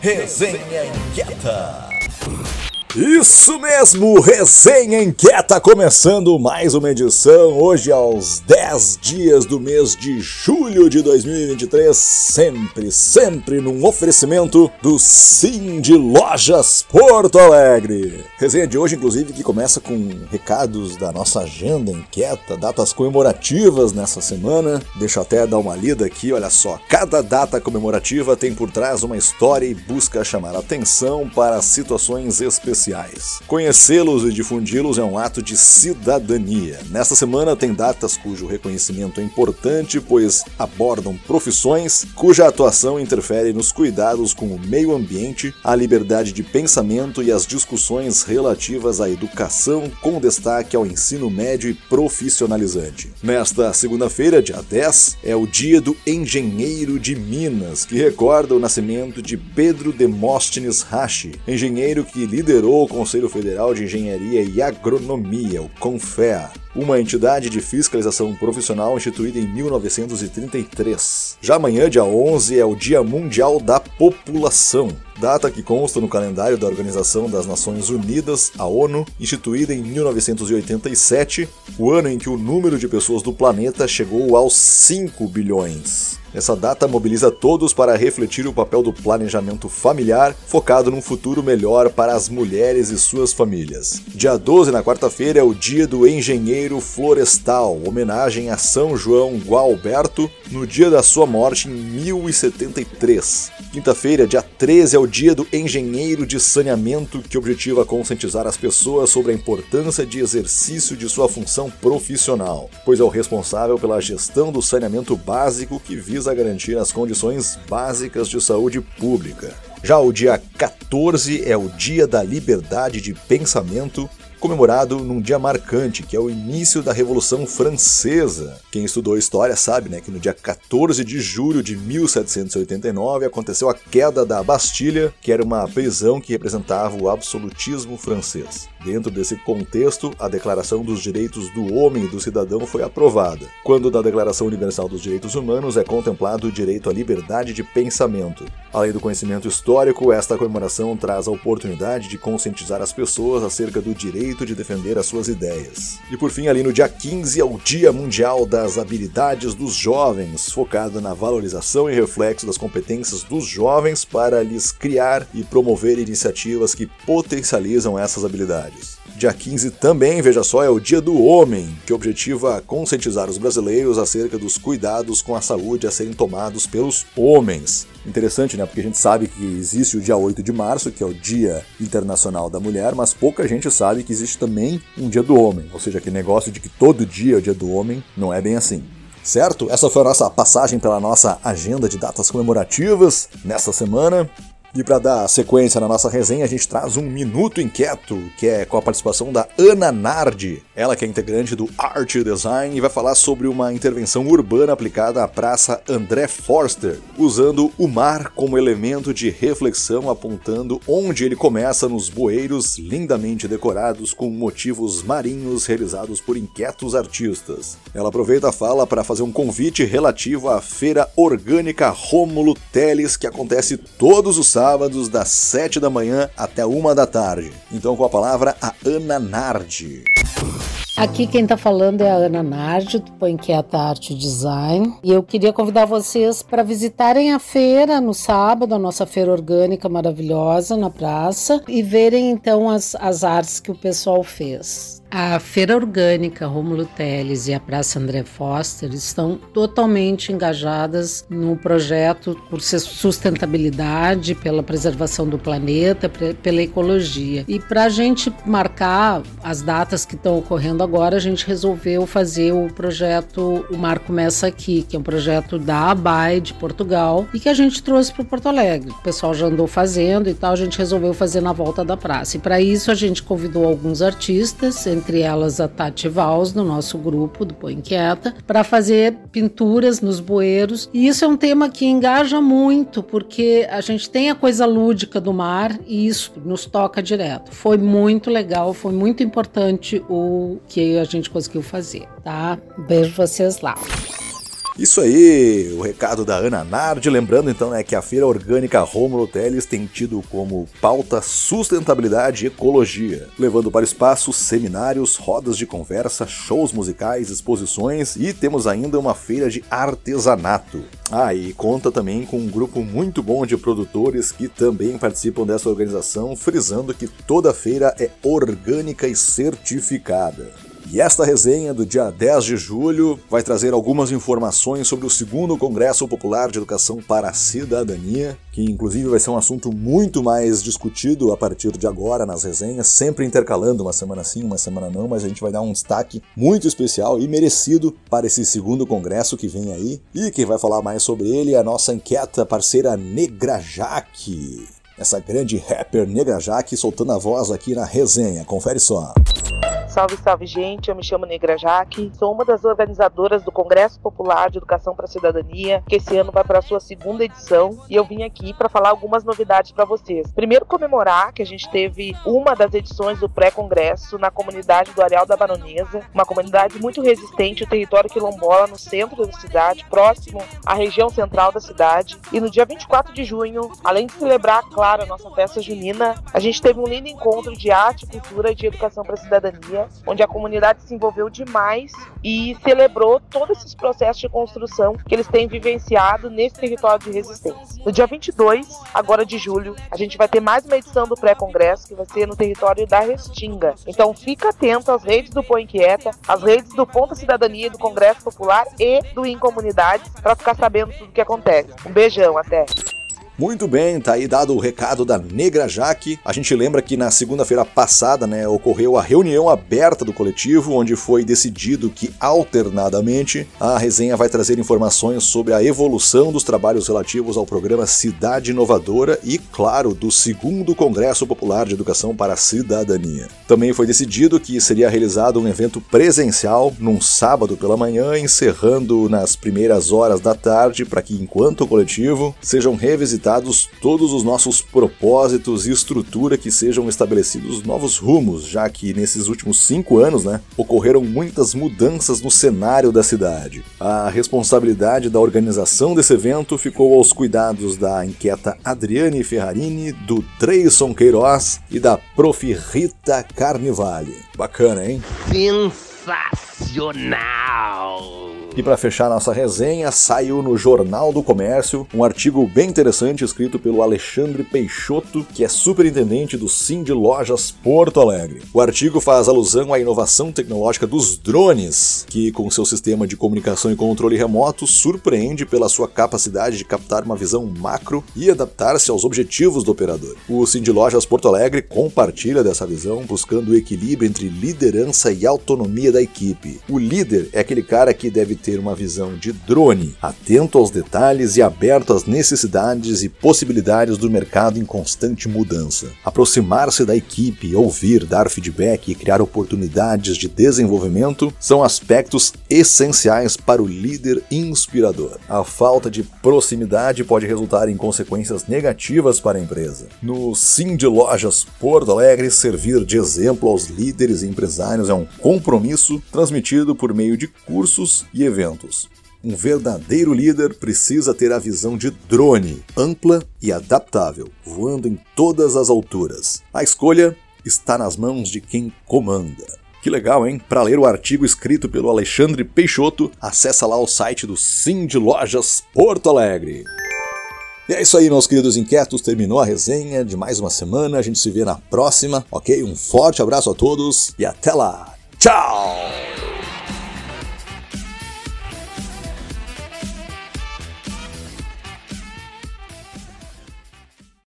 Resenha Inquieta. Isso mesmo, Resenha Inquieta começando mais uma edição, hoje aos 10 dias do mês de julho de 2023, sempre, sempre num oferecimento do Sim de Lojas Porto Alegre. Resenha de hoje, inclusive, que começa com recados da nossa agenda inquieta, datas comemorativas nessa semana. Deixa eu até dar uma lida aqui, olha só, cada data comemorativa tem por trás uma história e busca chamar atenção para situações especiais especiais. Conhecê-los e difundi-los é um ato de cidadania. Nesta semana tem datas cujo reconhecimento é importante, pois abordam profissões cuja atuação interfere nos cuidados com o meio ambiente, a liberdade de pensamento e as discussões relativas à educação, com destaque ao ensino médio e profissionalizante. Nesta segunda-feira, dia 10, é o Dia do Engenheiro de Minas, que recorda o nascimento de Pedro Demóstenes Rache, engenheiro que liderou criou o Conselho Federal de Engenharia e Agronomia, o CONFEA, uma entidade de fiscalização profissional instituída em 1933. Já amanhã, dia 11, é o Dia Mundial da População, data que consta no calendário da Organização das Nações Unidas, a ONU, instituída em 1987, o ano em que o número de pessoas do planeta chegou aos 5 bilhões. Essa data mobiliza todos para refletir o papel do planejamento familiar, focado num futuro melhor para as mulheres e suas famílias. Dia 12, na quarta-feira, é o Dia do Engenheiro Florestal, homenagem a São João Gualberto, no dia da sua morte em 1073. Quinta-feira, dia 13, é o Dia do Engenheiro de Saneamento, que objetiva conscientizar as pessoas sobre a importância de exercício de sua função profissional, pois é o responsável pela gestão do saneamento básico que visa garantir as condições básicas de saúde pública. Já o dia 14 é o Dia da Liberdade de Pensamento comemorado num dia marcante, que é o início da Revolução Francesa. Quem estudou história sabe né, que no dia 14 de julho de 1789 aconteceu a queda da Bastilha, que era uma prisão que representava o absolutismo francês. Dentro desse contexto, a Declaração dos Direitos do Homem e do Cidadão foi aprovada. Quando da Declaração Universal dos Direitos Humanos é contemplado o direito à liberdade de pensamento. Além do conhecimento histórico, esta comemoração traz a oportunidade de conscientizar as pessoas acerca do direito direito de defender as suas ideias. E por fim, ali no dia 15 é o Dia Mundial das Habilidades dos Jovens, focado na valorização e reflexo das competências dos jovens para lhes criar e promover iniciativas que potencializam essas habilidades. Dia 15 também, veja só, é o Dia do Homem, que objetiva conscientizar os brasileiros acerca dos cuidados com a saúde a serem tomados pelos homens. Interessante, né? Porque a gente sabe que existe o dia 8 de março, que é o Dia Internacional da Mulher, mas pouca gente sabe que existe também um Dia do Homem. Ou seja, aquele negócio de que todo dia é o Dia do Homem não é bem assim. Certo? Essa foi a nossa passagem pela nossa agenda de datas comemorativas nesta semana. E para dar sequência na nossa resenha, a gente traz um Minuto Inquieto, que é com a participação da Ana Nardi, ela que é integrante do Art Design e vai falar sobre uma intervenção urbana aplicada à Praça André Forster, usando o mar como elemento de reflexão, apontando onde ele começa nos bueiros lindamente decorados com motivos marinhos realizados por inquietos artistas. Ela aproveita a fala para fazer um convite relativo à Feira Orgânica Rômulo Teles, que acontece todos os sábados, das 7 da manhã até 1 da tarde. Então, com a palavra, a Ana Nardi. Aqui quem está falando é a Ana Nardi, do Poinquieta Arte Design. E eu queria convidar vocês para visitarem a feira no sábado, a nossa feira orgânica maravilhosa na praça, e verem então as, as artes que o pessoal fez. A Feira Orgânica Rômulo Teles e a Praça André Foster estão totalmente engajadas no projeto por sustentabilidade, pela preservação do planeta, pela ecologia. E para a gente marcar as datas que estão ocorrendo agora, a gente resolveu fazer o projeto O Mar Começa Aqui, que é um projeto da ABAI de Portugal e que a gente trouxe para Porto Alegre. O pessoal já andou fazendo e tal, a gente resolveu fazer na volta da praça. E para isso a gente convidou alguns artistas, entre elas a Tati Vals, no nosso grupo do Põe Inquieta, para fazer pinturas nos bueiros. E isso é um tema que engaja muito, porque a gente tem a coisa lúdica do mar e isso nos toca direto. Foi muito legal, foi muito importante o que a gente conseguiu fazer, tá? Beijo vocês lá. Isso aí, o recado da Ana Nardi, lembrando então né, que a Feira Orgânica Romulo Teles tem tido como pauta sustentabilidade e ecologia, levando para o espaço seminários, rodas de conversa, shows musicais, exposições e temos ainda uma feira de artesanato. Ah, e conta também com um grupo muito bom de produtores que também participam dessa organização, frisando que toda feira é orgânica e certificada. E esta resenha do dia 10 de julho vai trazer algumas informações sobre o segundo Congresso Popular de Educação para a Cidadania, que inclusive vai ser um assunto muito mais discutido a partir de agora nas resenhas, sempre intercalando uma semana sim, uma semana não, mas a gente vai dar um destaque muito especial e merecido para esse segundo congresso que vem aí. E quem vai falar mais sobre ele é a nossa inquieta parceira Negra Jaque. Essa grande rapper Negra Jaque soltando a voz aqui na resenha. Confere só. Salve, salve, gente. Eu me chamo Negra Jaque. Sou uma das organizadoras do Congresso Popular de Educação para a Cidadania, que esse ano vai para a sua segunda edição. E eu vim aqui para falar algumas novidades para vocês. Primeiro, comemorar que a gente teve uma das edições do pré-congresso na comunidade do Areal da Baronesa, uma comunidade muito resistente, o território quilombola, no centro da cidade, próximo à região central da cidade. E no dia 24 de junho, além de celebrar, claro, a nossa festa junina, a gente teve um lindo encontro de arte, cultura e de educação para a cidadania onde a comunidade se envolveu demais e celebrou todos esses processos de construção que eles têm vivenciado nesse território de resistência. No dia 22, agora de julho, a gente vai ter mais uma edição do pré-congresso que vai ser no território da Restinga. Então fica atento às redes do Põe Inquieta, às redes do Ponta Cidadania, do Congresso Popular e do Incomunidades para ficar sabendo tudo o que acontece. Um beijão, até! Muito bem, tá aí dado o recado da Negra Jaque. A gente lembra que na segunda-feira passada, né, ocorreu a reunião aberta do coletivo, onde foi decidido que alternadamente a resenha vai trazer informações sobre a evolução dos trabalhos relativos ao programa Cidade Inovadora e, claro, do segundo Congresso Popular de Educação para a Cidadania. Também foi decidido que seria realizado um evento presencial num sábado pela manhã, encerrando nas primeiras horas da tarde, para que, enquanto coletivo, sejam revisitados todos os nossos propósitos e estrutura que sejam estabelecidos novos rumos, já que nesses últimos cinco anos né, ocorreram muitas mudanças no cenário da cidade. A responsabilidade da organização desse evento ficou aos cuidados da inquieta Adriane Ferrarini, do Dreyson Queiroz e da Prof. Rita Carnivale. Bacana, hein? Sensacional! E para fechar nossa resenha, saiu no Jornal do Comércio um artigo bem interessante escrito pelo Alexandre Peixoto, que é superintendente do Sim de Lojas Porto Alegre. O artigo faz alusão à inovação tecnológica dos drones, que com seu sistema de comunicação e controle remoto surpreende pela sua capacidade de captar uma visão macro e adaptar-se aos objetivos do operador. O Sim de Lojas Porto Alegre compartilha dessa visão, buscando o equilíbrio entre liderança e autonomia da equipe. O líder é aquele cara que deve ter ter uma visão de drone, atento aos detalhes e aberto às necessidades e possibilidades do mercado em constante mudança. Aproximar-se da equipe, ouvir, dar feedback e criar oportunidades de desenvolvimento são aspectos essenciais para o líder inspirador. A falta de proximidade pode resultar em consequências negativas para a empresa. No Sim de Lojas Porto Alegre, servir de exemplo aos líderes e empresários é um compromisso transmitido por meio de cursos e eventos. Um verdadeiro líder precisa ter a visão de drone, ampla e adaptável, voando em todas as alturas. A escolha está nas mãos de quem comanda. Que legal, hein? Para ler o artigo escrito pelo Alexandre Peixoto, acessa lá o site do Sim de Lojas Porto Alegre. E é isso aí, meus queridos inquietos. Terminou a resenha de mais uma semana. A gente se vê na próxima, ok? Um forte abraço a todos e até lá. Tchau!